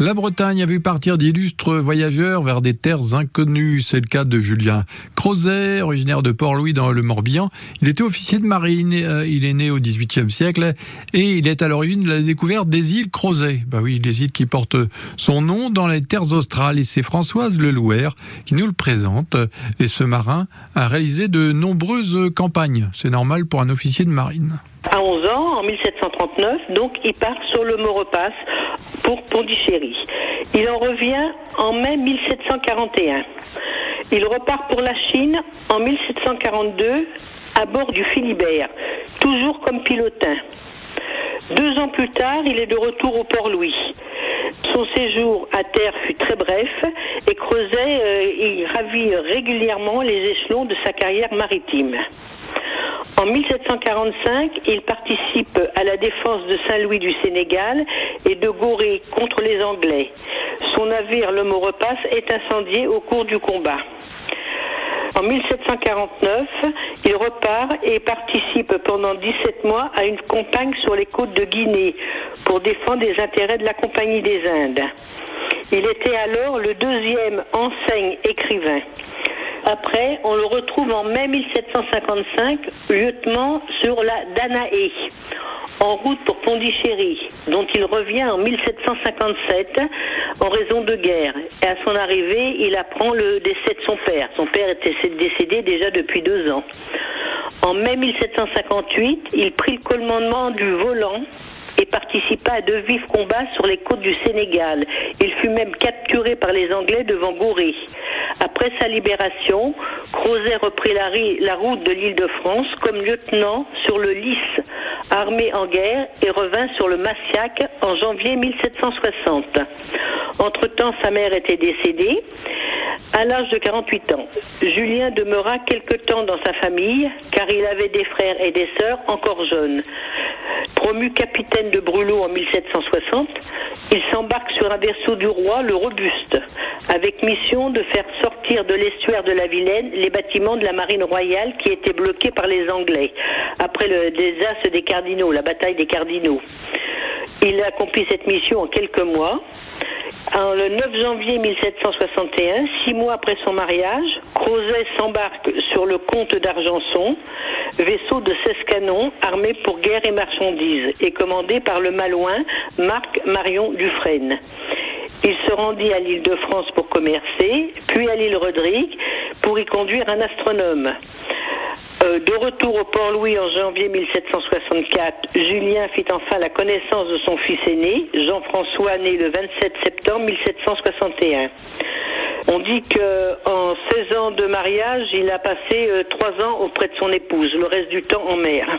La Bretagne a vu partir d'illustres voyageurs vers des terres inconnues. C'est le cas de Julien Crozet, originaire de Port-Louis dans le Morbihan. Il était officier de marine. Euh, il est né au XVIIIe siècle et il est à l'origine de la découverte des îles Crozet. Bah oui, les îles qui portent son nom dans les terres australes. Et c'est Françoise Lelouer qui nous le présente. Et ce marin a réalisé de nombreuses campagnes. C'est normal pour un officier de marine. À 11 ans, en 1739, donc il part sur le Maurepas pour Pondichéry. Il en revient en mai 1741. Il repart pour la Chine en 1742 à bord du Philibert, toujours comme pilotin. Deux ans plus tard, il est de retour au Port-Louis. Son séjour à terre fut très bref et Creuset euh, il ravit régulièrement les échelons de sa carrière maritime. En 1745, il participe à la défense de Saint-Louis du Sénégal et de Gorée contre les Anglais. Son navire, le Maurepas, est incendié au cours du combat. En 1749, il repart et participe pendant 17 mois à une campagne sur les côtes de Guinée pour défendre les intérêts de la Compagnie des Indes. Il était alors le deuxième enseigne écrivain. Après, on le retrouve en mai 1755, lieutenant sur la Danae, en route pour Pondichéry, dont il revient en 1757 en raison de guerre. Et à son arrivée, il apprend le décès de son père. Son père était décédé déjà depuis deux ans. En mai 1758, il prit le commandement du volant et participa à de vifs combats sur les côtes du Sénégal. Il fut même capturé par les Anglais devant Gorée. Après sa libération, Crozet reprit la, route de l'île de France comme lieutenant sur le Lys, armé en guerre, et revint sur le Massiac en janvier 1760. Entre-temps, sa mère était décédée à l'âge de 48 ans. Julien demeura quelque temps dans sa famille, car il avait des frères et des sœurs encore jeunes. Promu capitaine de brûlot en 1760, il s'embarque sur un vaisseau du roi, le Robuste, avec mission de faire sortir de l'estuaire de la Vilaine les bâtiments de la marine royale qui étaient bloqués par les Anglais après le désastre des Cardinaux, la bataille des Cardinaux. Il accomplit cette mission en quelques mois. le 9 janvier 1761, six mois après son mariage, Crozet s'embarque sur le comte d'Argenson, vaisseau de 16 canons armé pour guerre et marchandises et commandé par le malouin Marc Marion Dufresne. Il se rendit à l'île de France pour commercer, puis à l'île Rodrigue pour y conduire un astronome. Euh, de retour au Port-Louis en janvier 1764, Julien fit enfin la connaissance de son fils aîné, Jean-François, né le 27 septembre 1761. On dit qu'en 16 ans de mariage, il a passé euh, trois ans auprès de son épouse, le reste du temps en mer.